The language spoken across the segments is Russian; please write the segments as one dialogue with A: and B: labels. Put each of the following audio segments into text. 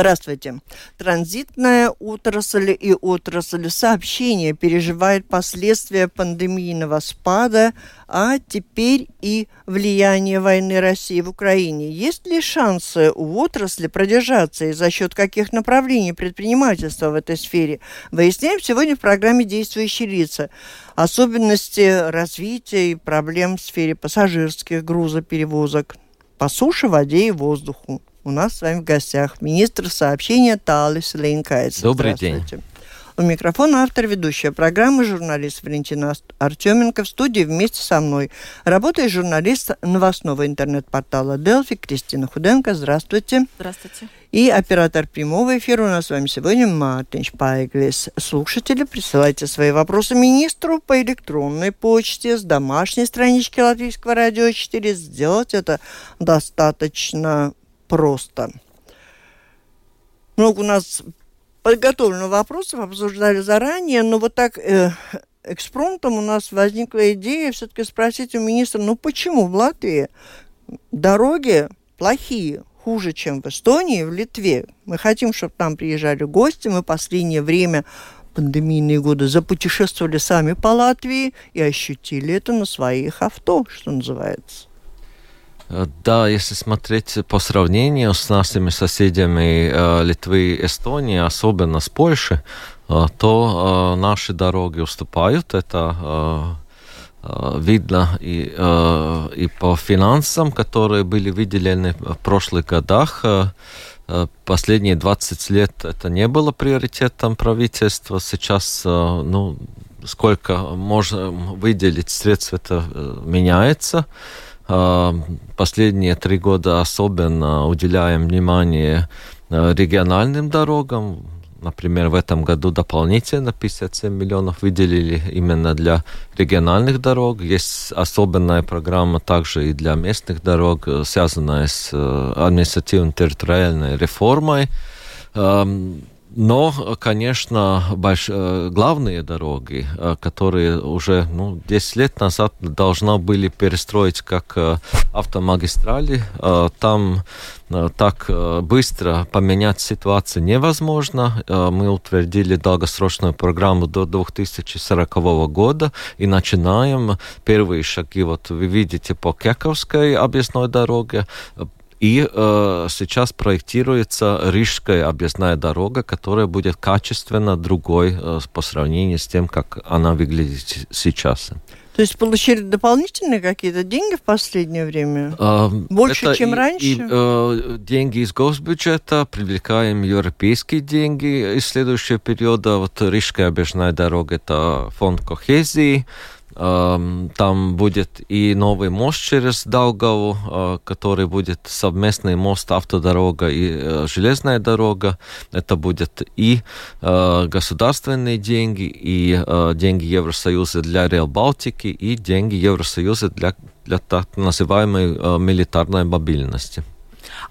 A: Здравствуйте. Транзитная отрасль и отрасль сообщения переживает последствия пандемийного спада, а теперь и влияние войны России в Украине. Есть ли шансы у отрасли продержаться и за счет каких направлений предпринимательства в этой сфере? Выясняем сегодня в программе «Действующие лица». Особенности развития и проблем в сфере пассажирских грузоперевозок по суше, воде и воздуху. У нас с вами в гостях министр сообщения Талис Лейнкайц.
B: Добрый день.
A: У микрофона автор ведущая программы журналист Валентина Артеменко в студии вместе со мной. Работает журналист новостного интернет-портала Делфи Кристина Худенко. Здравствуйте.
C: Здравствуйте.
A: И оператор прямого эфира у нас с вами сегодня Мартин Шпайглис. Слушатели, присылайте свои вопросы министру по электронной почте с домашней странички Латвийского радио 4. Сделать это достаточно просто. Много у нас подготовлено вопросов, обсуждали заранее, но вот так э, экспромтом у нас возникла идея все-таки спросить у министра, ну почему в Латвии дороги плохие, хуже, чем в Эстонии, в Литве. Мы хотим, чтобы там приезжали гости. Мы последнее время пандемийные годы запутешествовали сами по Латвии и ощутили это на своих авто, что называется.
B: Э, да, если смотреть по сравнению с нашими соседями э, Литвы и Эстонии, особенно с Польшей, э, то наши дороги уступают. Это видно и, и по финансам, которые были выделены в прошлых годах. Последние 20 лет это не было приоритетом правительства. Сейчас ну, сколько можно выделить средств, это меняется. А, последние три года особенно уделяем внимание а, региональным дорогам. Например, в этом году дополнительно 57 миллионов выделили именно для региональных дорог. Есть особенная программа также и для местных дорог, связанная с э, административно-территориальной реформой. Но, конечно, больш... Э, главные дороги, э, которые уже ну, 10 лет назад должны были перестроить как э, автомагистрали, там так быстро поменять ситуацию невозможно. Мы утвердили долгосрочную программу до 2040 года и начинаем первые шаги. Вот вы видите по Кековской объездной дороге, и э, сейчас проектируется Рижская объездная дорога, которая будет качественно другой э, по сравнению с тем, как она выглядит сейчас.
A: То есть получили дополнительные какие-то деньги в последнее время?
B: А,
A: Больше, это чем и, раньше? И,
B: э, деньги из госбюджета, привлекаем европейские деньги из следующего периода. Вот Рижская объездная дорога – это фонд кохезии, там будет и новый мост через Даугаву, а, который будет совместный мост, автодорога и э, железная дорога. Это будет и э, государственные деньги, и э, деньги Евросоюза для Реал Балтики, и деньги Евросоюза для, для так называемой милитарной мобильности.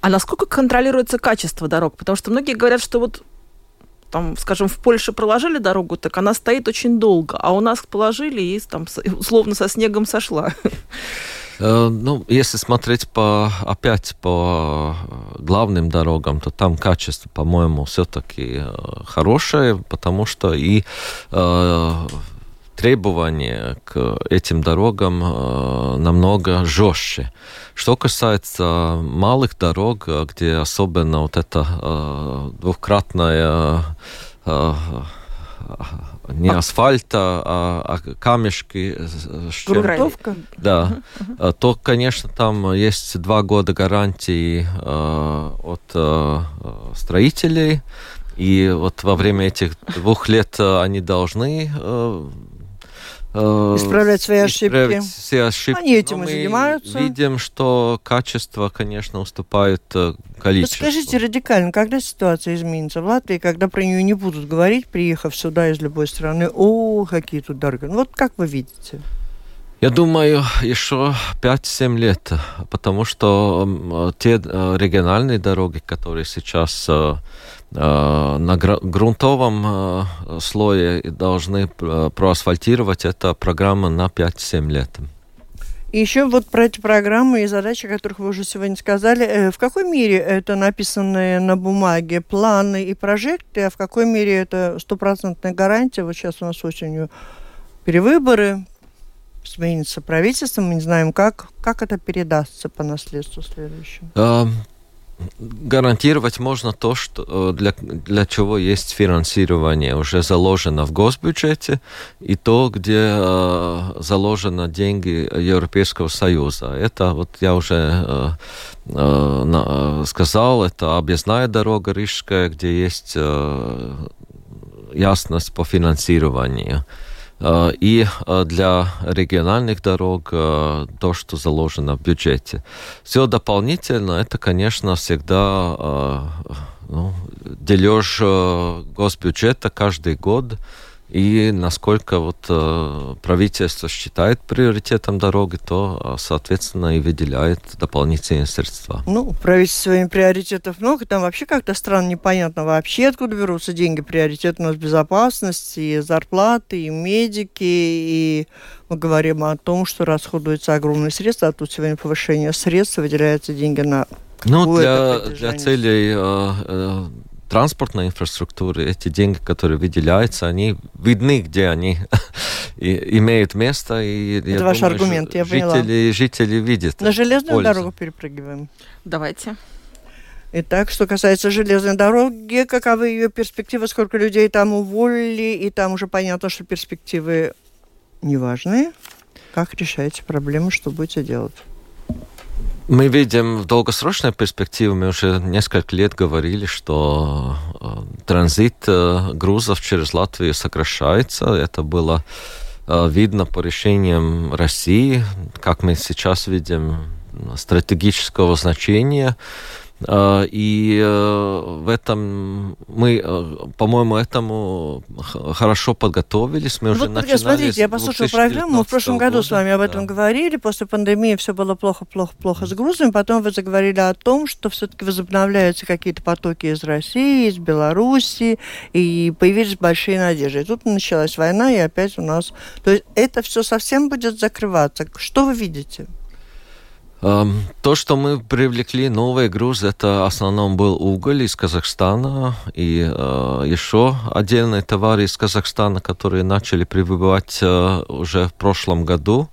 C: А насколько контролируется качество дорог? Потому что многие говорят, что вот там, скажем, в Польше проложили дорогу, так она стоит очень долго, а у нас положили и там условно со снегом сошла.
B: Э, ну, если смотреть по, опять по главным дорогам, то там качество, по-моему, все-таки э, хорошее, потому что и э, требования к этим дорогам э, намного жестче. Что касается малых дорог, где особенно вот это э, двукратная э, не асфальта, а, а камешки.
A: Грунтовка?
B: Да. Uh-huh. То, конечно, там есть два года гарантии э, от э, строителей. И вот во время этих двух лет они должны
A: э, исправлять свои ошибки.
B: Все ошибки.
A: Они этим и занимаются.
B: Видим, что качество, конечно, уступает э, количеству.
A: Скажите радикально, когда ситуация изменится в Латвии, когда про нее не будут говорить, приехав сюда из любой страны, о, какие тут дороги. Ну, вот как вы видите?
B: Я думаю, еще 5-7 лет, потому что те э, региональные дороги, которые сейчас э, э, на грунтовом слое должны проасфальтировать, это программа на 5-7 лет.
A: И еще вот про эти программы и задачи, о которых вы уже сегодня сказали. В какой мере это написанные на бумаге планы и прожекты, а в какой мере это стопроцентная гарантия? Вот сейчас у нас осенью перевыборы, сменится правительство, мы не знаем, как, как это передастся по наследству следующему.
B: Гарантировать можно то, что э, для, для чего есть финансирование уже заложено в госбюджете, и то, где э, заложено деньги Европейского Союза. Это вот я уже э, э, сказал, это объездная дорога Рижская, где есть э, ясность по финансированию. И э, для региональных дорог э, то, что заложено в бюджете. Все дополнительно, это, конечно, всегда ну, дележ госбюджета каждый год и насколько вот э, правительство считает приоритетом дороги, то, а, соответственно, и выделяет дополнительные средства.
A: Ну, правительство своими приоритетов много. Там вообще как-то странно, непонятно вообще, откуда берутся деньги. Приоритет у нас безопасность, и зарплаты, и медики, и мы говорим о том, что расходуются огромные средства, а тут сегодня повышение средств, выделяются деньги на
B: ну, для, для целей э, э, транспортной инфраструктуры, эти деньги, которые выделяются, они видны, где они имеют место. И,
A: Это я ваш думаю, аргумент, я
B: жители,
A: поняла.
B: Жители видят.
A: На железную пользу. дорогу перепрыгиваем.
C: Давайте.
A: Итак, что касается железной дороги, каковы ее перспективы, сколько людей там уволили, и там уже понятно, что перспективы неважные. Как решаете проблему, что будете делать?
B: Мы видим в долгосрочной перспективе, мы уже несколько лет говорили, что э, транзит э, грузов через Латвию сокращается. Это было э, видно по решениям России, как мы сейчас видим, стратегического значения и э, в этом мы, э, по-моему, этому хорошо подготовились. Мы
A: ну, уже вот, начинали смотрите, я послушала программу, мы в прошлом году года, с вами об этом да. говорили. После пандемии все было плохо, плохо, плохо с грузами. Потом вы заговорили о том, что все-таки возобновляются какие-то потоки из России, из Беларуси, и появились большие надежды. И тут началась война, и опять у нас... То есть это все совсем будет закрываться. Что вы видите?
B: То, что мы привлекли новые грузы, это в основном был уголь из Казахстана и э, еще отдельные товары из Казахстана, которые начали прибывать э, уже в прошлом году.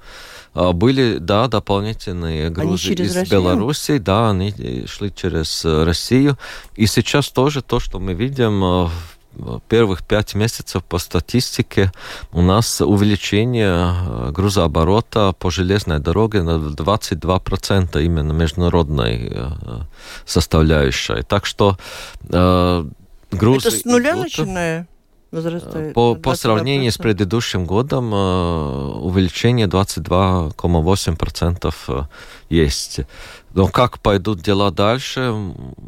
B: Э, были, да, дополнительные грузы из Россию? Беларуси, да, они шли через Россию. И сейчас тоже то, что мы видим в первых пять месяцев по статистике у нас увеличение э, грузооборота по железной дороге на 22% именно международной э, составляющей. Так что э, грузы...
A: Это с нуля идут, начиная? Возрастает.
B: По, по сравнению с предыдущим годом увеличение 22,8% есть. Но как пойдут дела дальше,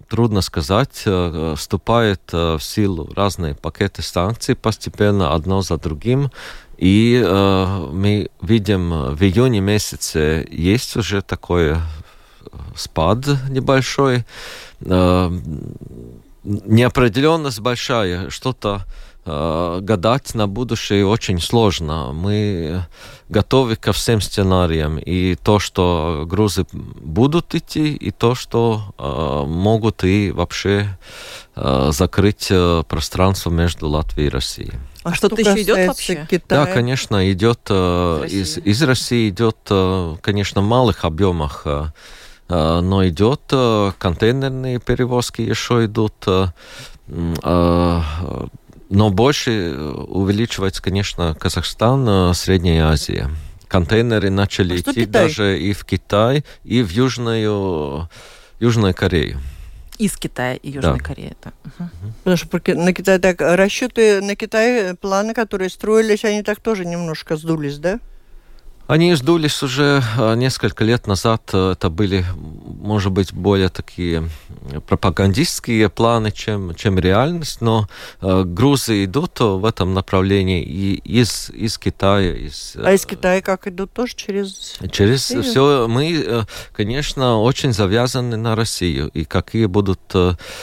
B: трудно сказать. Э, вступает э, в силу разные пакеты санкций постепенно, одно за другим. И э, мы видим, в июне месяце есть уже такой спад небольшой. Э, неопределенность большая, что-то Э, гадать на будущее очень сложно. Мы готовы ко всем сценариям. И то, что грузы будут идти, и то, что э, могут и вообще э, закрыть э, пространство между Латвией и Россией.
C: А что-то еще идет вообще?
B: Китая? Да, конечно, идет э, из, из России идет, э, конечно, в малых объемах, э, э но идет э, контейнерные перевозки еще идут. Но больше э, увеличивается, конечно, Казахстан, э, Средняя Азия. Контейнеры начали а идти даже и в Китай, и в Южную, Южную Корею.
C: Из Китая и Южной да. Кореи. Да. Угу.
A: Потому что на Китай так расчеты на Китай, планы, которые строились, они так тоже немножко сдулись, да?
B: Они сдулись уже а, несколько лет назад. Это были, может быть, более такие пропагандистские планы, чем, чем реальность, но э, грузы идут в этом направлении и из, из Китая. Из,
A: а из Китая как идут тоже через...
B: Через Россию? все. Мы, конечно, очень завязаны на Россию. И какие будут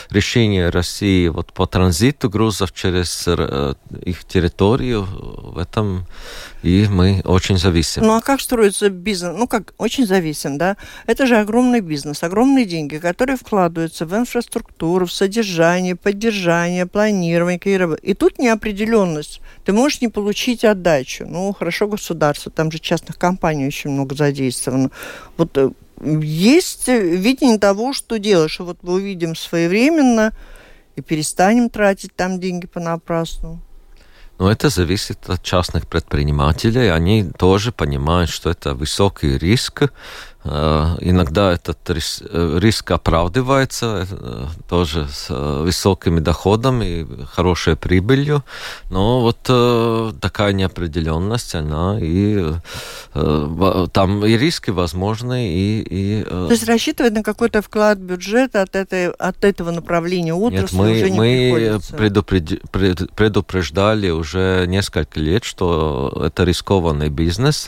B: решения России вот по транзиту грузов через их территорию, в этом и мы очень зависим.
A: Ну а как строится бизнес? Ну как, очень зависим, да? Это же огромный бизнес, огромные деньги, которые вкладываются в инфраструктуру, в содержание, поддержание, планирование. И тут неопределенность. Ты можешь не получить отдачу. Ну, хорошо государство, там же частных компаний очень много задействовано. Вот э, есть видение того, что делаешь. Вот мы увидим своевременно и перестанем тратить там деньги понапрасну.
B: Но это зависит от частных предпринимателей. Они тоже понимают, что это высокий риск, иногда этот э, риск оправдывается э, тоже с высокими доходами, хорошей прибылью, но вот такая неопределенность, она и там и риски возможны, и... и
A: То есть рассчитывать на какой-то вклад бюджета от, этой, от этого направления отрасли
B: Нет, мы,
A: уже не
B: мы предупреди, предупреждали уже несколько лет, что это рискованный бизнес,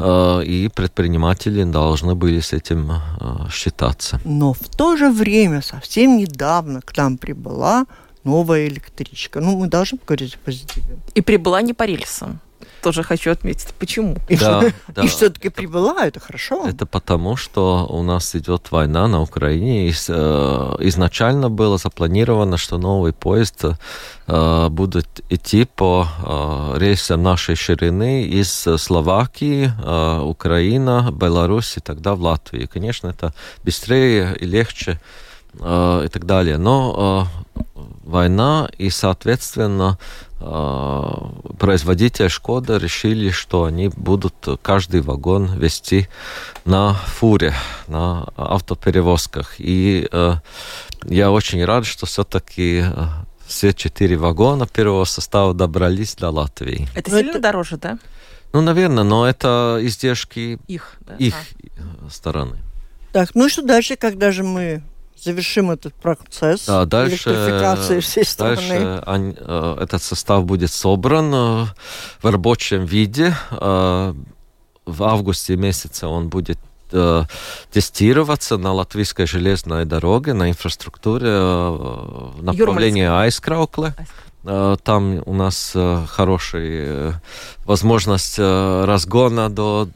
B: и предприниматели должны должны были с этим э, считаться.
A: Но в то же время совсем недавно к нам прибыла новая электричка. Ну, мы должны говорить о позитиве.
C: И прибыла не по рельсам тоже хочу отметить. Почему?
A: И, да, что, да. и все-таки прибыла, это хорошо.
B: Это потому, что у нас идет война на Украине. И, э, изначально было запланировано, что новый поезд э, будет идти по э, рейсам нашей ширины из Словакии, э, Украина, Беларусь и тогда в Латвию. И, конечно, это быстрее и легче э, и так далее. Но э, война и, соответственно, э, производитель Шкода решили, что они будут каждый вагон вести на фуре, на автоперевозках. И э, я очень рад, что все-таки э, все четыре вагона первого состава добрались до Латвии.
C: Это сильно это... дороже, да?
B: Ну, наверное, но это издержки
C: их, да?
B: их а. стороны.
A: Так, ну что дальше, когда же мы завершим этот процесс
B: да, дальше, электрификации всей страны. Дальше они, э, этот состав будет собран э, в рабочем виде. Э, в августе месяце он будет тестироваться на латвийской железной дороге, на инфраструктуре в направлении Айскраукле. Э, там у нас э, хорошая э, возможность разгона до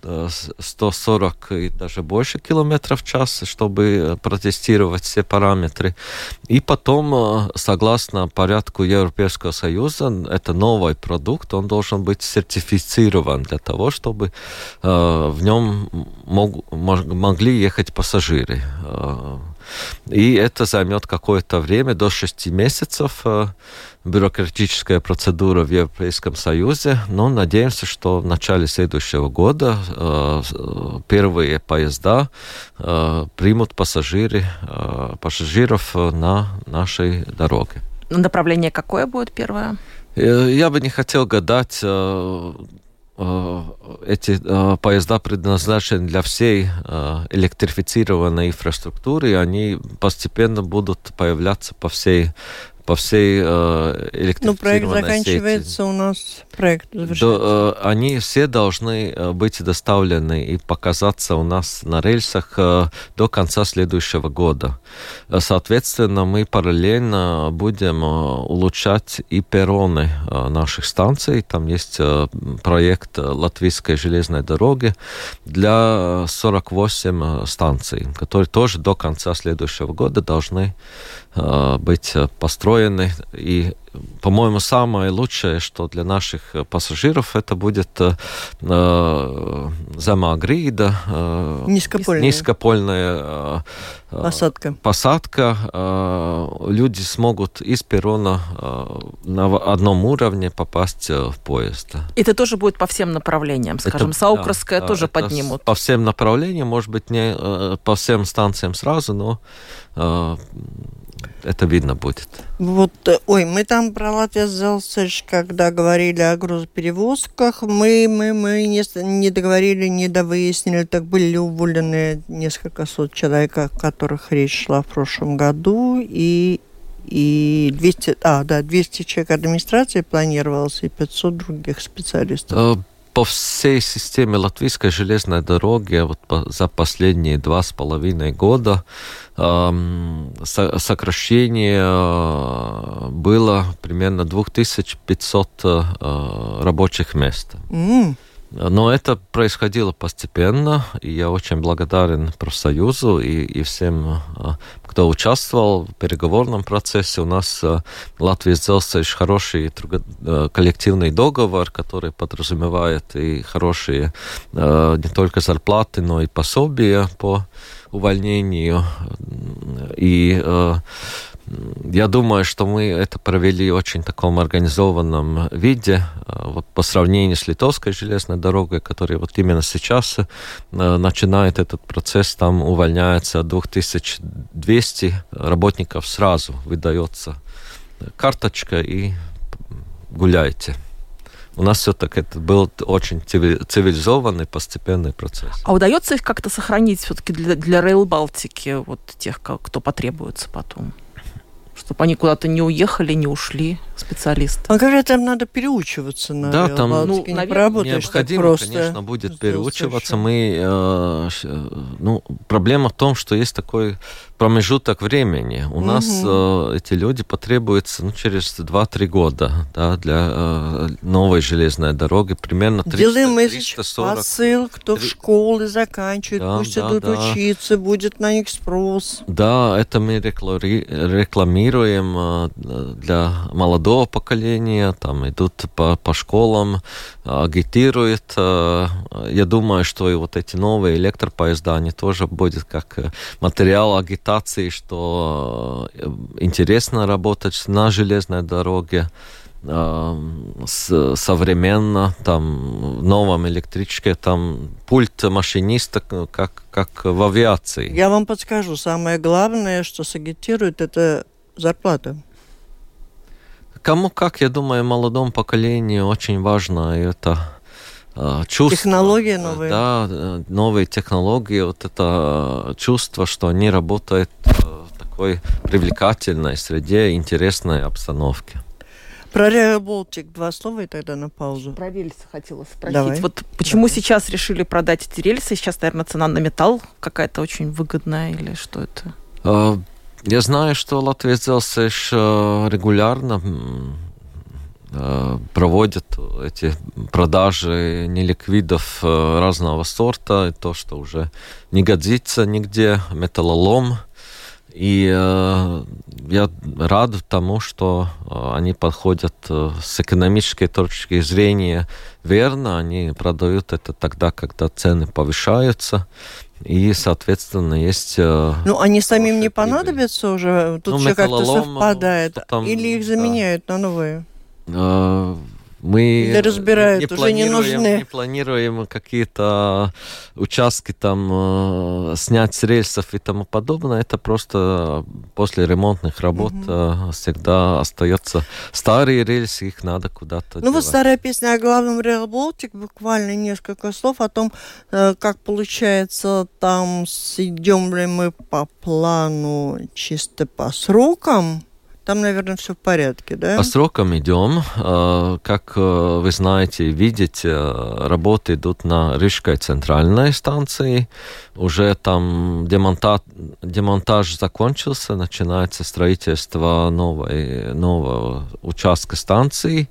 B: 140 и даже больше километров в час, чтобы протестировать все параметры. И потом, согласно порядку Европейского Союза, это новый продукт, он должен быть сертифицирован для того, чтобы в нем мог, могли ехать пассажиры. И это займет какое-то время, до 6 месяцев бюрократическая процедура в Европейском Союзе, но надеемся, что в начале следующего года э, первые поезда э, примут пассажиры, э, пассажиров на нашей дороге.
C: Направление какое будет первое?
B: Я бы не хотел гадать эти поезда предназначены для всей электрифицированной инфраструктуры, и они постепенно будут появляться по всей по всей э, электрифицированной Ну,
A: проект заканчивается сети. у нас, проект.
B: До, э, они все должны э, быть доставлены и показаться у нас на рельсах э, до конца следующего года. Э, соответственно, мы параллельно будем э, улучшать и перроны э, наших станций. Там есть э, проект Латвийской железной дороги для 48 станций, которые тоже до конца следующего года должны быть построены. И, по-моему, самое лучшее, что для наших пассажиров, это будет э, э зама грида,
A: э, низкопольная,
B: низкопольная э,
A: посадка.
B: посадка. Э, люди смогут из перрона э, на одном уровне попасть в поезд.
C: Это тоже будет по всем направлениям, скажем, это, Саукровская да, тоже поднимут.
B: По всем направлениям, может быть, не по всем станциям сразу, но это видно будет.
A: Вот, э, ой, мы там про Зелсеш, когда говорили о грузоперевозках, мы, мы, мы не, не договорили, не довыяснили, так были уволены несколько сот человек, о которых речь шла в прошлом году, и и 200, а, да, 200 человек администрации планировалось и 500 других специалистов.
B: По всей системе латвийской железной дороги вот по, за последние два с половиной года э, сокращение э, было примерно 2500 э, рабочих мест. Mm. Но это происходило постепенно, и я очень благодарен профсоюзу и, и всем, а, кто участвовал в переговорном процессе. У нас а, Латвия сделала хороший э, коллективный договор, который подразумевает и хорошие не только зарплаты, но и пособия по увольнению. И я думаю, что мы это провели в очень таком организованном виде. А, вот по сравнению с Литовской железной дорогой, которая вот именно сейчас э, начинает этот процесс, там увольняется 2200 работников сразу, выдается карточка и гуляйте. У нас все-таки это был очень цивилизованный постепенный процесс.
C: А удается их как-то сохранить все-таки для, для Rail Балтики, вот тех, кто потребуется потом? Чтобы они куда-то не уехали, не ушли специалисты.
A: А как там надо переучиваться на
B: Да, там
A: ну, не поработаешь
B: необходимо, просто конечно, будет переучиваться. Мы, э, ну, проблема в том, что есть такой промежуток времени. У угу. нас э, эти люди потребуются ну, через 2-3 года да, для э, новой железной дороги. Примерно 300,
A: Делаем 340. посыл, кто 3... в школы заканчивает, да, пусть да, идут да. учиться, будет на них спрос.
B: Да, это мы рекламируем э, для молодого поколения, там идут по, по школам, агитируют. Э, я думаю, что и вот эти новые электропоезда, они тоже будут как материал агитации что э, интересно работать на железной дороге, э, современно, там, в новом электричке, там, пульт машиниста, как, как в авиации.
A: Я вам подскажу, самое главное, что сагитирует, это зарплата.
B: Кому как, я думаю, молодому поколению очень важно это Э, чувство.
A: Технологии новые.
B: Да, новые технологии, вот это чувство, что они работают в такой привлекательной среде, интересной обстановке.
A: Про Болтик два слова и тогда на паузу.
C: Про рельсы хотела спросить. Давай. Вот почему Давай. сейчас решили продать эти рельсы? Сейчас, наверное, цена на металл какая-то очень выгодная или что это?
B: Я знаю, что Латвия сделался регулярно Э, проводят эти продажи неликвидов э, разного сорта, то, что уже не годится нигде, металлолом. И э, я рад тому, что э, они подходят э, с экономической точки зрения верно. Они продают это тогда, когда цены повышаются. И, соответственно, есть... Э,
A: ну, они самим не понадобятся уже? Тут ну, все как-то совпадает. Там, Или их заменяют да. на новые?
B: А, мы
A: Или разбирают, не уже не нужны.
B: Не планируем какие-то участки там э, снять с рельсов и тому подобное. Это просто после ремонтных работ угу. всегда остается старые рельсы, их надо куда-то.
A: Ну девать. вот старая песня о главном Rail Baltic, буквально несколько слов о том, э, как получается там, идем ли мы по плану чисто по срокам, там, наверное, все в порядке, да?
B: По срокам идем. А, как э, вы знаете, видите, работы идут на Рижской центральной станции. Уже там демонтаж, демонтаж закончился, начинается строительство новой, нового участка станции.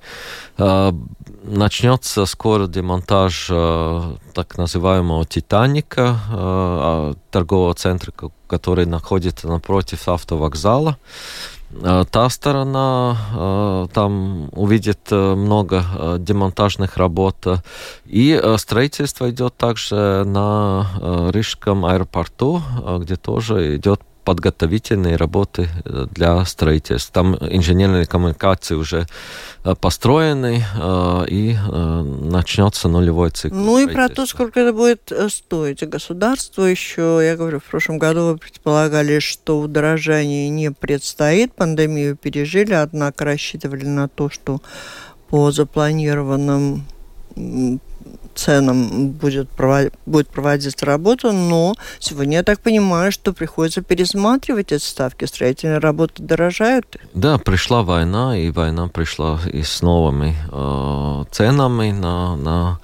B: А, начнется скоро демонтаж э, так называемого «Титаника», э, торгового центра, который находится напротив автовокзала. Э, та сторона, э, там увидит э, много демонтажных работ. И строительство идет также на Рижском аэропорту, где тоже идет подготовительные работы для строительства. Там инженерные коммуникации уже построены, и начнется нулевой цикл.
A: Ну и про то, сколько это будет стоить. Государство еще, я говорю, в прошлом году вы предполагали, что удорожание не предстоит, пандемию пережили, однако рассчитывали на то, что по запланированным ценам будет, провод... будет проводиться работа, но сегодня я так понимаю, что приходится пересматривать эти ставки. Строительные работы дорожают.
B: Да, пришла война, и война пришла и с новыми э, ценами на, на,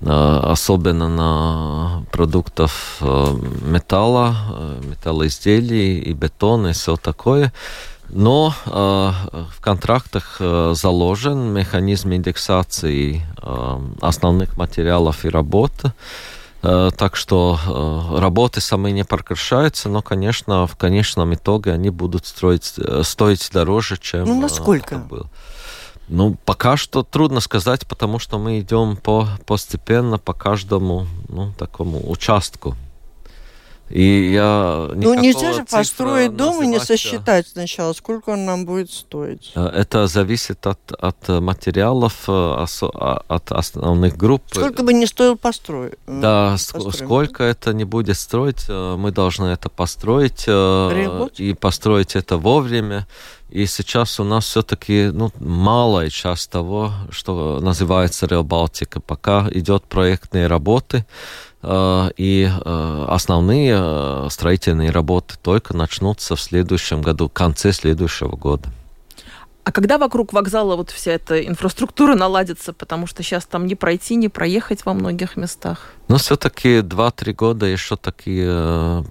B: на особенно на продуктов э, металла, э, металлоизделий и бетона и все такое. Но э, в контрактах э, заложен механизм индексации э, основных материалов и работ. Э, так что э, работы сами не прекращаются, но, конечно, в конечном итоге они будут строить, э, стоить дороже, чем
A: ну, насколько?
B: Э, было. Ну, пока что трудно сказать, потому что мы идем по, постепенно по каждому ну, такому участку. И я
A: ну, нельзя же построить дом и не сосчитать сначала, сколько он нам будет стоить.
B: Э, это зависит от, от материалов, э, а, от основных групп.
A: Сколько бы не стоил построить.
B: Да, построим. сколько это не будет стоить, э, мы должны это построить. Ремонт? И построить это вовремя. И сейчас у нас все-таки ну, малая часть того, что называется Реал Балтика. Пока идет проектные работы, Э, и э, основные э, строительные работы только начнутся в следующем году, в конце следующего года.
C: А когда вокруг вокзала вот вся эта инфраструктура наладится, потому что сейчас там не пройти, не проехать во многих местах?
B: Ну, все-таки 2-3 года еще такие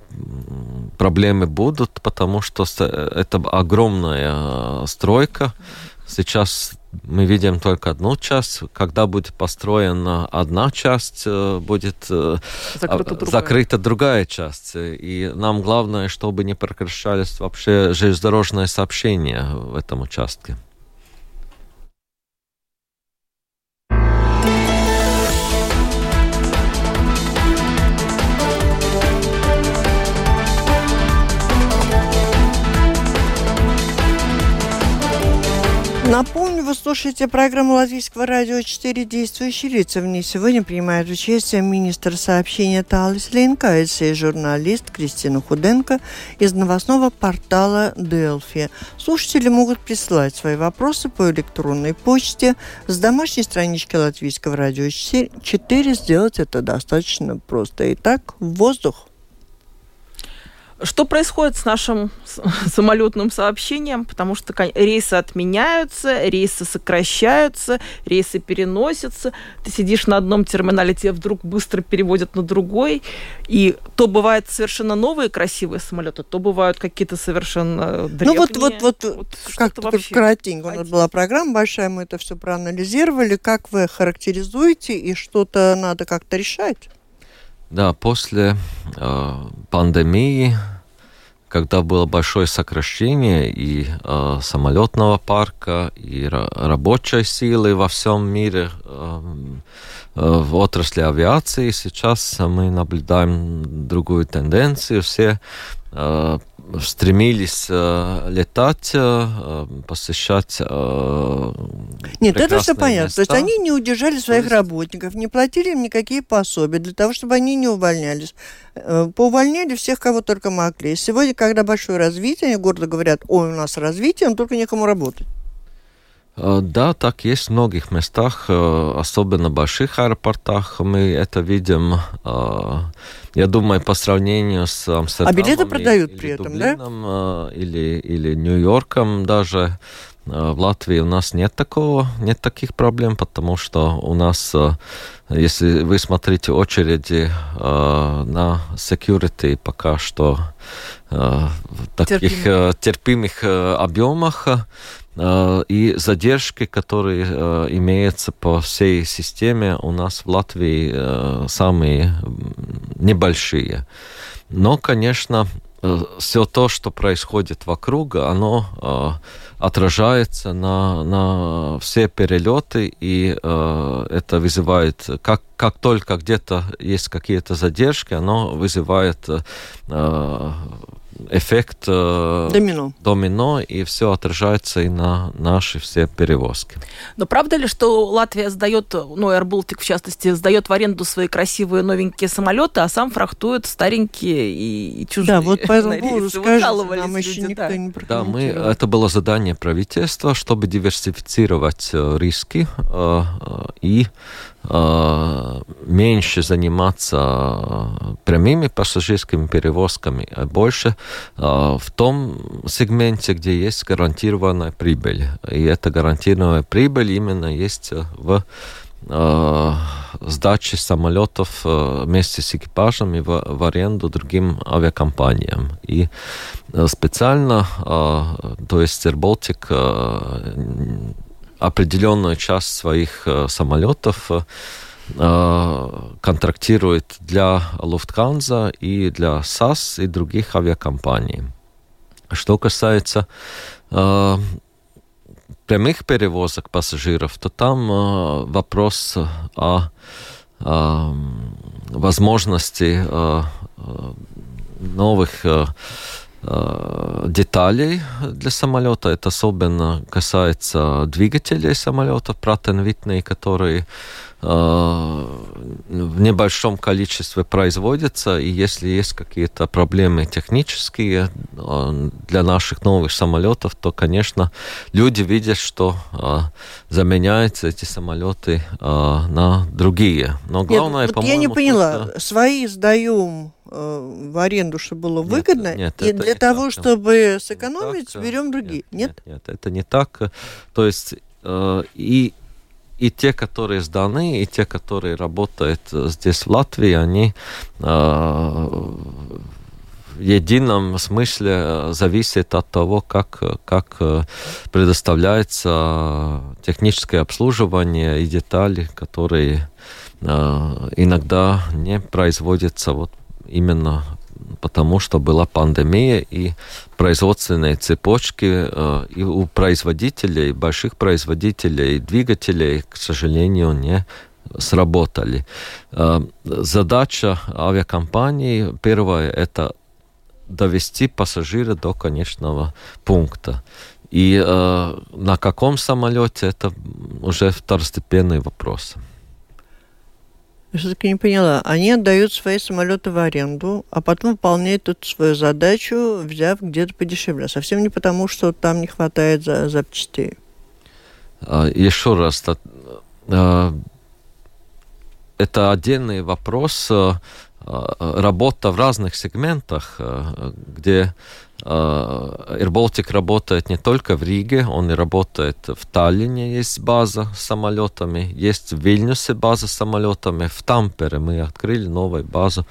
B: проблемы будут, потому что это огромная стройка. Сейчас мы видим только одну часть. Когда будет построена одна часть, э, будет э, закрыта другая, закрыта другая часть. И нам главное, чтобы не прекращались вообще железнодорожные сообщения в этом участке.
A: Слушаете программу Латвийского радио 4 «Действующие лица». В ней сегодня принимает участие министр сообщения Талис Линкайтс и журналист Кристина Худенко из новостного портала «Делфи». Слушатели могут присылать свои вопросы по электронной почте с домашней странички Латвийского радио 4. Сделать это достаточно просто. Итак, в воздух.
C: Что происходит с нашим самолетным сообщением? Потому что рейсы отменяются, рейсы сокращаются, рейсы переносятся. Ты сидишь на одном терминале, тебя вдруг быстро переводят на другой. И то бывают совершенно новые красивые самолеты, то бывают какие-то совершенно древние.
A: Ну вот, вот, вот, вот как вообще... коротенько. У нас была программа большая, мы это все проанализировали. Как вы характеризуете и что-то надо как-то решать?
B: Да, после э, пандемии, когда было большое сокращение и э, самолетного парка, и рабочей силы во всем мире э, э, в отрасли авиации, сейчас мы наблюдаем другую тенденцию. Все э, стремились э, летать, э, посещать э,
A: Нет, это все понятно. Места. То есть они не удержали своих есть... работников, не платили им никакие пособия для того, чтобы они не увольнялись. Э, поувольняли всех, кого только могли. Сегодня, когда большое развитие, они гордо говорят, ой, у нас развитие, но только некому работать.
B: Э, да, так есть в многих местах, э, особенно в больших аэропортах. Мы это видим, я думаю, по сравнению с Амстердамом.
A: А билеты продают или при этом,
B: Дублином, да? Или, или Нью-Йорком даже. В Латвии у нас нет такого, нет таких проблем, потому что у нас, если вы смотрите очереди на security, пока что в таких терпимых, терпимых объемах, Э, и задержки, которые э, имеются по всей системе, у нас в Латвии э, самые небольшие. Но, конечно, все то, что происходит вокруг, оно отражается на, на все перелеты, и э, это вызывает, как, как только где-то есть какие-то задержки, оно вызывает э, эффект э,
A: домино.
B: домино, и все отражается и на наши все перевозки.
C: Но правда ли, что Латвия сдает, ну, Air Baltic в частности, сдает в аренду свои красивые новенькие самолеты, а сам фрахтует старенькие и, и чужие
A: Да, вот по этому
C: рейсы?
A: поводу еще никто
C: да.
A: не
B: Да, мы, это было задание правительства, чтобы диверсифицировать э, риски э, э, и меньше заниматься э, прямыми пассажирскими перевозками, а больше э, в том сегменте, где есть гарантированная прибыль. И эта гарантированная прибыль именно есть э, в э, сдачи самолетов э, вместе с экипажем и в, в аренду другим авиакомпаниям. И э, специально, э, то есть Air Baltic э, определенную часть своих э, самолетов э, э, контрактирует для Lufthansa и для SAS и других авиакомпаний. Что касается э, прямых перевозок пассажиров, то там э, вопрос о, о возможности э, э, новых э, э, деталей для самолета. Это особенно касается двигателей самолета Pratt Whitney, которые э, в небольшом количестве производятся, и если есть какие-то проблемы технические э, для наших новых самолетов, то, конечно, люди видят, что э, заменяются эти самолеты э, на другие. Но главное,
A: Нет, вот я не
B: по-моему,
A: поняла.
B: тут, э,
A: Свои сдаем э, в аренду, чтобы было
B: Нет,
A: выгодно,
B: нет,
A: и для
B: не
A: того,
B: так.
A: чтобы сэкономить,
B: так, э,
A: берем другие. Нет?
B: Нет, нет, это не так. То есть э, и и те, которые сданы, и те, которые работают э, здесь в Латвии, они э, в едином смысле э, зависят от того, как, э, как э, предоставляется техническое обслуживание и детали, которые э, иногда не производятся вот именно потому, что была пандемия и производственные цепочки э, и у производителей, больших производителей двигателей, к сожалению, не сработали. Э, задача авиакомпании первая это довести пассажира до конечного пункта. И э, на каком самолете это уже второстепенный вопрос.
A: Я все-таки не поняла. Они отдают свои самолеты в аренду, а потом выполняют эту свою задачу, взяв где-то подешевле. Совсем не потому, что там не хватает за, запчастей.
B: А, Еще раз, та- а, это отдельный вопрос. А, Работа в разных сегментах, а, где а, Air Baltic работает не только в Риге, он и работает в Таллине, есть база с самолетами, есть в Вильнюсе база с самолетами, в Тампере мы открыли новую базу,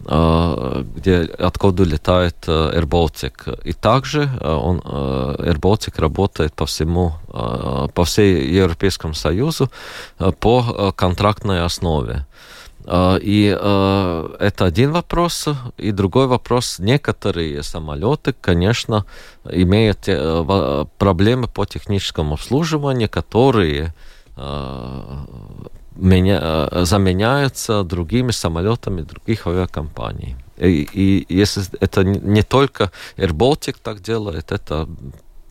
B: где, откуда летает а, Air Baltic. И также он, а, Air Baltic работает по всему, по всей Европейскому Союзу по контрактной основе. А, И э, это один вопрос. И другой вопрос. Некоторые самолеты, конечно, имеют э, проблемы по техническому обслуживанию, которые э, меня, заменяются другими самолетами других авиакомпаний. И, и если это не только Air Baltic так делает, это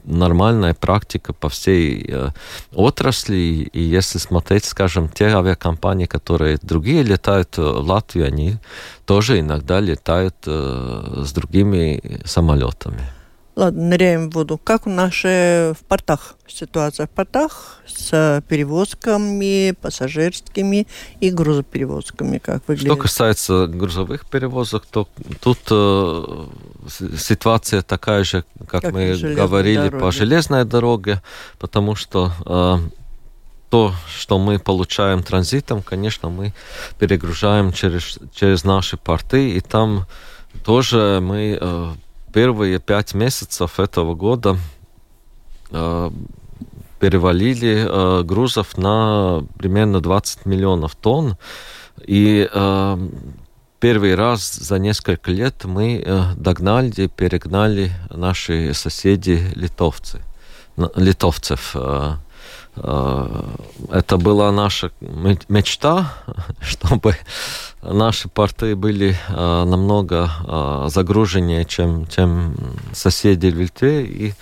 B: нормальная практика по всей э, отрасли. И если смотреть, скажем, те авиакомпании, которые другие летают э, в Латвию, они тоже иногда летают э, с другими самолетами.
A: Ладно, ныряем в воду. Как у наши в портах ситуация в портах с перевозками пассажирскими и грузоперевозками? Как
B: Что
A: выглядит?
B: касается грузовых перевозок, то тут э, ситуация такая же, как,
A: Как
B: мы говорили по
A: дороге.
B: железной дороге, потому что э, то, что мы получаем транзитом, конечно, мы перегружаем через, через наши порты, и там тоже мы э, первые пять месяцев этого года э, перевалили э, грузов на примерно 20 миллионов тонн. И э, первый раз за несколько лет мы э, догнали перегнали наши соседи литовцы, литовцев. Э, это была наша мечта, чтобы наши порты были намного загруженнее, чем, чем соседи Литве. И,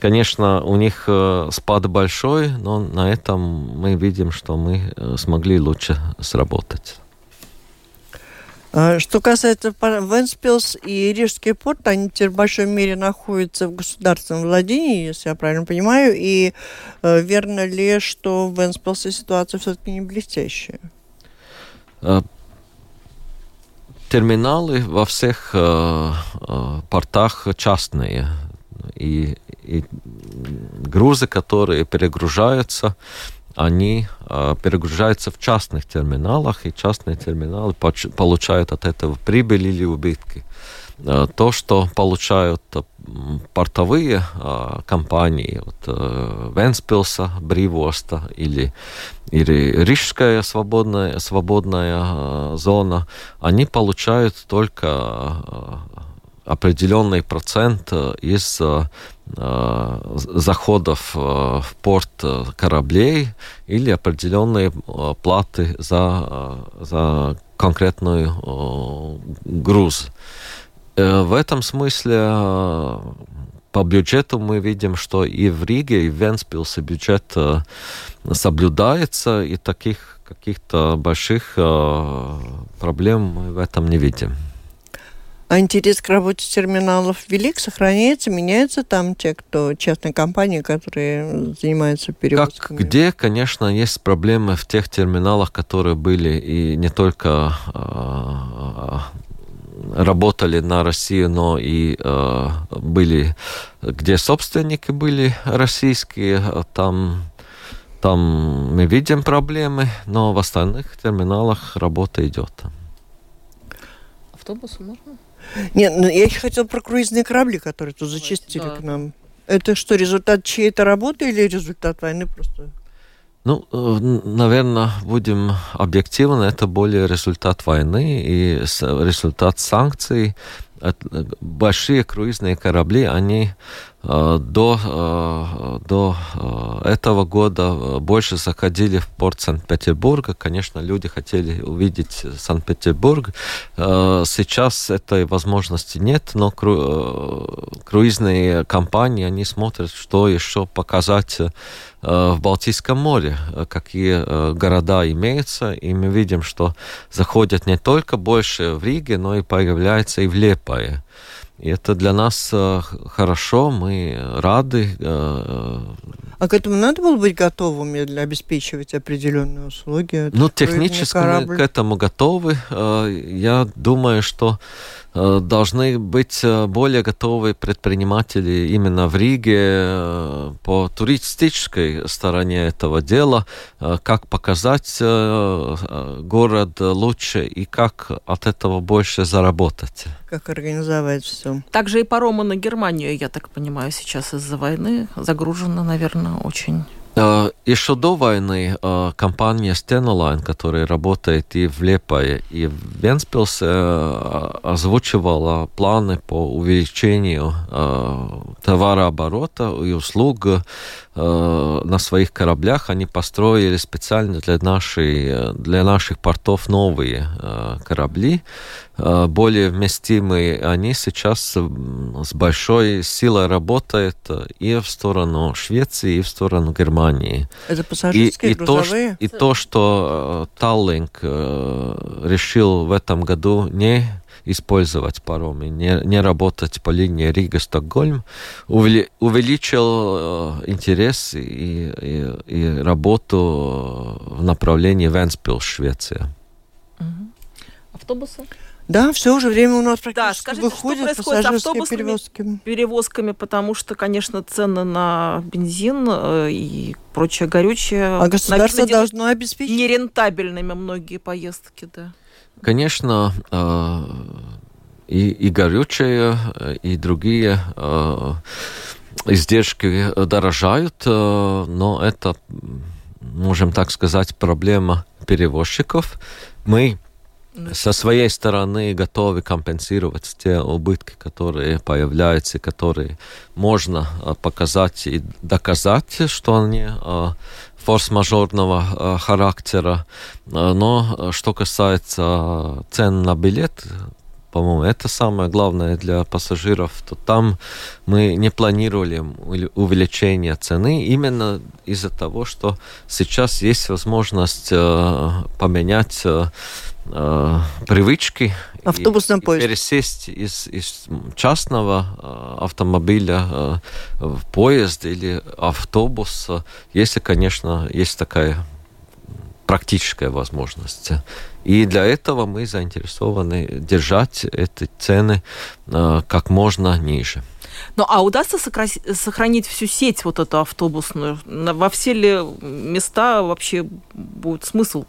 B: конечно, у них спад большой, но на этом мы видим, что мы смогли лучше сработать.
A: А, что касается Венспилс и Рижский порт, они теперь в большой мере находятся в государственном владении, если я правильно понимаю. И э, верно ли, что в Венспилсе ситуация все-таки не блестящая?
B: А, терминалы во всех э, э, портах частные. И, и грузы, которые перегружаются, они э, перегружаются в частных терминалах, и частные терминалы получают от этого прибыль или убытки. Э, то, что получают э, портовые э, компании, вот, э, Венспилса, Бривоста или, или Рижская свободная, свободная э, зона, они получают только э, определенный процент из Э, заходов э, в порт э, кораблей или определенные платы за, за конкретную груз. В этом смысле по бюджету мы видим, что и в Риге, и в Венспилсе бюджет соблюдается, и таких каких-то больших проблем мы в этом не видим.
A: А интерес к работе терминалов велик, сохраняется, меняются там те, кто частные компании, которые занимаются перевозками?
B: Как где, конечно, есть проблемы в тех терминалах, которые были и не только э, работали на Россию, но и э, были, где собственники были российские, там там мы видим проблемы, но в остальных терминалах работа идет.
C: Автобусы можно?
A: Нет, ну, я еще хотел про круизные корабли, которые тут зачистили да. к нам. Это что, результат чьей-то работы или результат войны просто?
B: Ну, э, наверное, будем объективны, это более результат войны и результат санкций. Большие круизные корабли, они Э, до, э, до э, этого года больше заходили в порт Санкт-Петербурга. Конечно, люди хотели увидеть Санкт-Петербург. Сейчас этой возможности нет, но круизные компании, они смотрят, что еще показать в Балтийском море, какие города имеются, и мы видим, что заходят не только больше в Риге, но и появляются и в Лепае. И это для нас э, хорошо, мы рады. Э,
A: а к этому надо было быть готовыми для обеспечивать определенные услуги?
B: Ну, технически мы к этому готовы. Э, я думаю, что должны быть э, более готовы предприниматели именно в Риге э, по туристической стороне этого дела, как показать город лучше и как от этого больше заработать.
A: Как организовать все.
C: Также и паромы на Германию, я так понимаю, сейчас из-за войны загружено, наверное, очень
B: Э, Еще до войны э, компания Stenoline, которая работает и в Лепае, и в Венспилсе, э, озвучивала планы по увеличению товарооборота и услуг на своих кораблях. Они построили специально для, нашей, для наших портов новые корабли, Э, более вместимые, они сейчас с большой силой работают и в сторону Швеции, и в сторону Германии.
A: Это пассажирские,
B: и, и грузовые? То, и то, что э, Таллинг э, решил в этом году не использовать паромы, не, не работать по линии Рига-Стокгольм, увеличил интерес и, и, и работу в направлении Венспилс, Швеция.
C: Автобусы?
A: Да, все уже время у нас практически
C: да, скажите,
A: выходит
C: что происходит с автобусными перевозками? перевозками, потому что, конечно, цены на бензин э, и прочее горючее...
A: А государство должно обеспечить?
C: Нерентабельными многие поездки, да.
B: Конечно, э, и, и горючее, и другие э, издержки дорожают, но это, можем так сказать, проблема перевозчиков. Мы со своей стороны готовы компенсировать те убытки, которые появляются, которые можно показать и доказать, что они форс-мажорного характера. Но что касается цен на билет, по-моему, это самое главное для пассажиров, то там мы не планировали увеличение цены именно из-за того, что сейчас есть возможность поменять э, привычки
A: Автобусный
B: и,
A: поезд.
B: и пересесть из, из частного э, автомобиля э, в поезд или автобус, если, конечно, есть такая практическая возможность. И для этого мы заинтересованы держать эти цены э, как можно ниже.
C: Ну, а удастся сохранить всю сеть вот эту автобусную? Во все ли места вообще будет смысл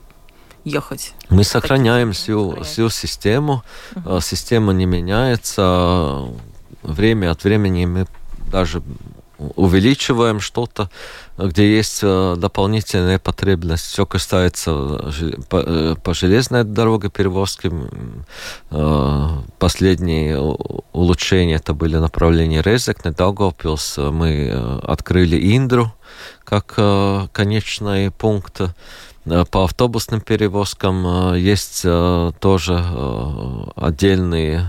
C: ехать?
B: Мы сохраняем всю, всю систему. Uh-huh. Система не меняется. Время от времени мы даже увеличиваем что-то, где есть э, дополнительная потребность. Все касается э, по железной дороге перевозки. Последние улучшения это были направления Резекне, Даугавпилс. Мы открыли Индру как конечный пункт. По автобусным перевозкам есть тоже отдельные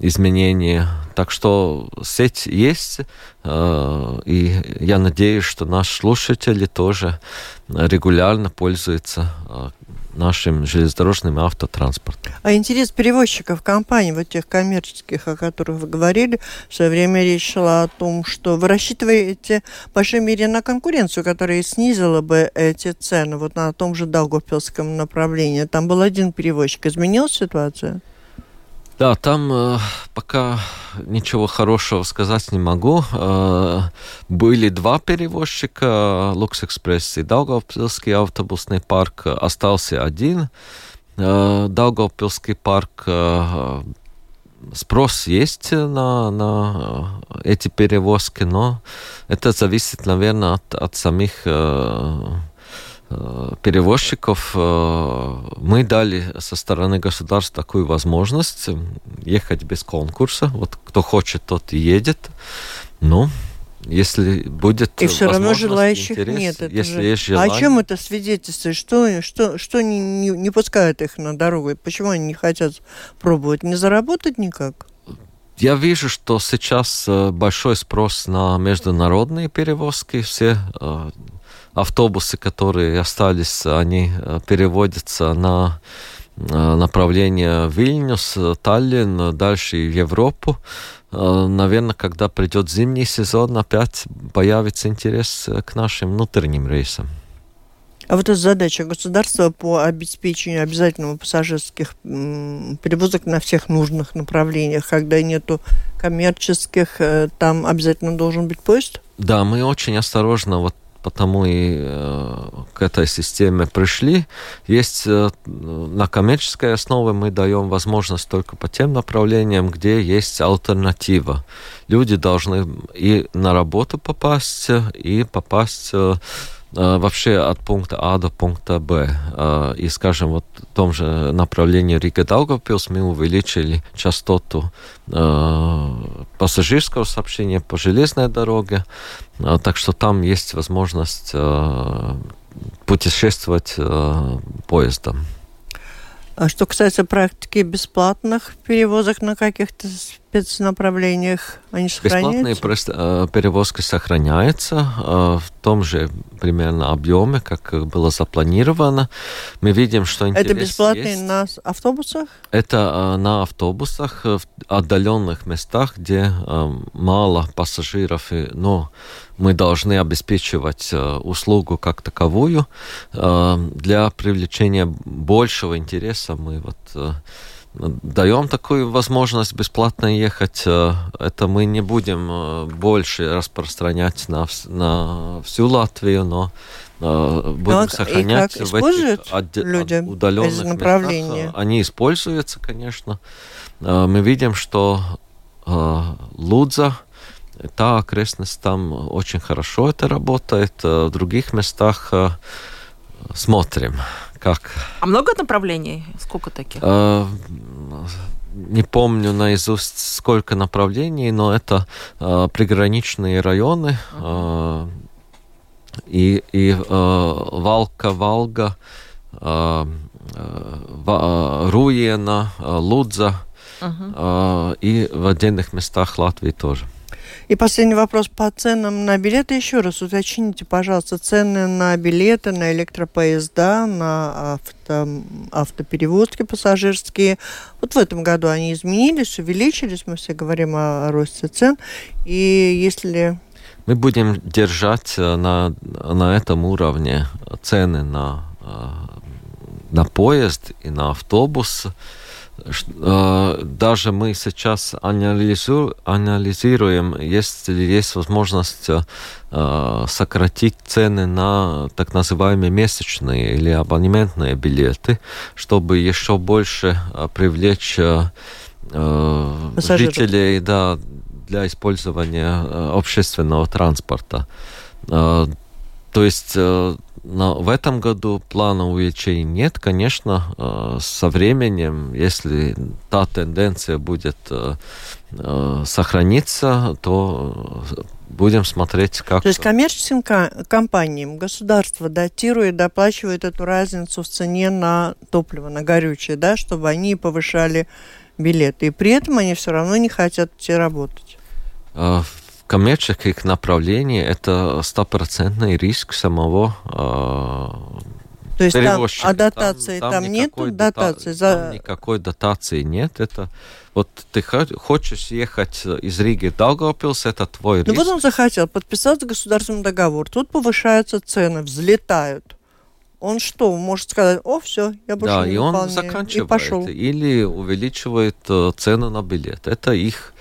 B: изменения. Так что сеть есть, э, и я надеюсь, что наши слушатели тоже регулярно пользуются э, нашим железнодорожным автотранспортом.
A: А интерес перевозчиков компаний, вот тех коммерческих, о которых вы говорили, в свое время речь шла о том, что вы рассчитываете, в большой мере, на конкуренцию, которая снизила бы эти цены вот на том же Долгопилском направлении. Там был один перевозчик. Изменилась ситуация?
B: Да, там э, пока ничего хорошего сказать не могу. Э, были два перевозчика, Лукс-экспресс и Даугавпилский автобусный парк. Остался один. Э, Даугавпилский парк э, спрос есть на, на эти перевозки, но это зависит, наверное, от, от самих э, Э, перевозчиков э, мы дали со стороны государства такую возможность ехать без конкурса. Вот кто хочет, тот и едет. Ну, если будет
A: И все равно желающих
B: интерес,
A: нет. Это
B: если
A: же...
B: есть
A: желание... А о чем это свидетельствует? Что, что, что не, не, не пускают их на дорогу? Почему они не хотят пробовать? Не заработать никак?
B: Я вижу, что сейчас э, большой спрос на международные перевозки. Все автобусы, которые остались, они э, переводятся на э, направление Вильнюс, Таллин, дальше в Европу. Э, Наверное, когда придет зимний сезон, опять появится интерес к нашим внутренним рейсам.
A: А вот эта задача государства по обеспечению обязательного пассажирских перевозок на всех нужных направлениях, когда нету коммерческих, там обязательно должен быть поезд?
B: Да, мы очень осторожно вот потому и э, к этой системе пришли. Есть э, на коммерческой основе мы даем возможность только по тем направлениям, где есть альтернатива. Люди должны и на работу попасть, и попасть э, Э, вообще от пункта А до пункта Б. Э, и, скажем, вот в том же направлении Рига Даугавпилс мы увеличили частоту э, пассажирского сообщения по железной дороге, так что там есть возможность путешествовать поездом.
A: А что касается практики бесплатных перевозок на каких-то спецнаправлениях, они
B: сохраняются? Бесплатные э, перевозки сохраняются э, в том же примерно объеме, как было запланировано. Мы видим, что интерес
A: Это бесплатные
B: есть.
A: на автобусах?
B: Это э, на автобусах в отдаленных местах, где мало пассажиров, но мы должны обеспечивать услугу как таковую. Для привлечения большего интереса мы вот даем такую возможность бесплатно ехать. Это мы не будем больше распространять на, на всю Латвию, но будем как, сохранять
A: в этих от, люди
B: удаленных местах. Они используются, конечно. Мы видим, что Лудза та окрестность там очень хорошо это работает. В других местах смотрим, как.
C: А много направлений? Сколько таких?
B: Э, не помню наизусть сколько направлений, но это э, приграничные районы э, и, и э, Валка, Валга, э, э, Руена, Лудза uh-huh. э, и в отдельных местах Латвии тоже.
A: И последний вопрос по ценам на билеты. Еще раз уточните, пожалуйста, цены на билеты, на электропоезда, на авто, автоперевозки пассажирские. Вот в этом году они изменились, увеличились. Мы все говорим о, росте цен. И если
B: мы будем держать э, на, на этом уровне цены на, э, на поезд и на автобус. Э, даже мы сейчас анализу, анализируем, есть ли есть возможность э, сократить цены на так называемые месячные или абонементные билеты, чтобы еще больше э, привлечь жителей да, для использования общественного транспорта. То есть но в этом году плана увеличения нет. Конечно, э, со временем, если та тенденция будет э, э, сохраниться, то будем смотреть, как...
A: То есть коммерческим компаниям государство датирует, доплачивает эту разницу в цене на топливо, на горючее, да, чтобы они повышали билеты. И при этом они все равно не хотят идти работать
B: коммерческих направлений это стопроцентный риск самого э,
A: то есть там, а дотации там, там, там нет дотации? За...
B: Там никакой дотации нет. Это вот ты хочешь ехать из Риги в Даугавпилс, это твой риск.
A: Ну вот он захотел подписать государственный договор. Тут повышаются цены, взлетают он что, может сказать, о, все, я больше
B: да,
A: не
B: и он
A: выполняю,
B: заканчивает,
A: и пошел.
B: или увеличивает э, цену на билет. Это их,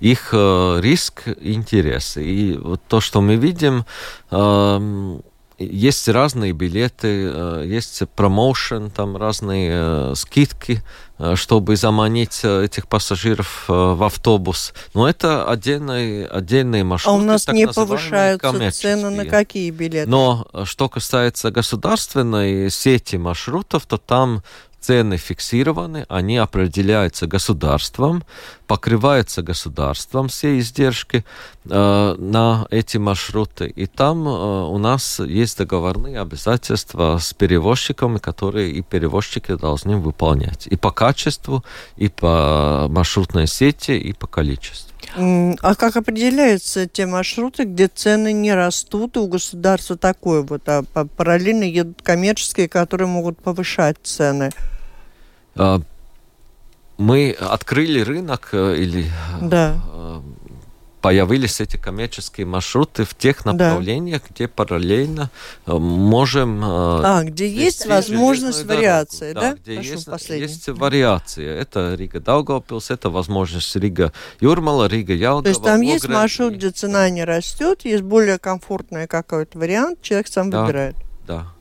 B: их э, риск и интересы. И вот то, что мы видим, э, есть разные билеты, э, есть промоушен, там разные э, скидки, э, чтобы заманить этих пассажиров в автобус. Но это отдельные, отдельные маршруты.
A: А у нас не повышаются цены на какие билеты?
B: Но что касается государственной сети маршрутов, то там цены фиксированы, они определяются государством, покрываются государством все издержки э, на эти маршруты. И там э, у нас есть договорные обязательства с перевозчиками, которые и перевозчики должны выполнять. И по качеству, и по маршрутной сети, и по количеству.
A: А как определяются те маршруты, где цены не растут, и у государства такое вот, а параллельно едут коммерческие, которые могут повышать цены?
B: А, мы открыли рынок э, или
A: да.
B: Э, появились эти коммерческие маршруты в тех направлениях, да. где параллельно э, можем...
A: А, где есть возможность вариации,
B: да? да? Где есть, есть вариации. Это Рига Даугавпилс, это возможность Рига Юрмала, Рига Елгава.
A: То есть там есть маршрут, где цена не растет, есть более комфортный какой-то вариант, человек сам
B: да,
A: выбирает.
B: Да.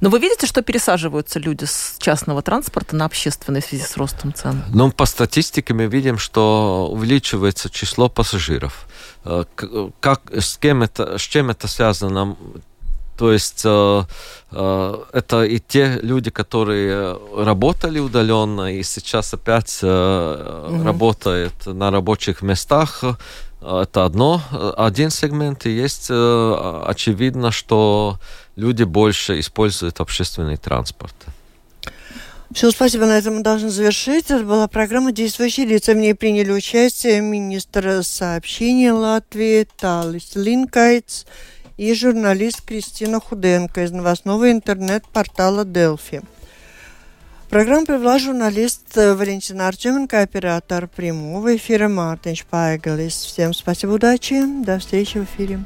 C: Но вы видите, что пересаживаются люди с частного транспорта на общественный в связи с ростом цен?
B: Ну, по статистике мы видим, что увеличивается число пассажиров. Э, как, с, кем это, с чем это связано? То есть э, э, это и те люди, которые работали удаленно и сейчас опять э, угу. работают на рабочих местах. Это одно, один сегмент. И есть э, очевидно, что люди больше используют общественный транспорт.
A: Все, спасибо. На этом мы должны завершить. Это была программа «Действующие лица». В ней приняли участие министр сообщения Латвии Талис Линкайтс и журналист Кристина Худенко из новостного интернет-портала «Делфи». Программу провела журналист Валентина Артеменко, оператор прямого эфира Мартин Шпайгалис. Всем спасибо, удачи, до встречи в эфире.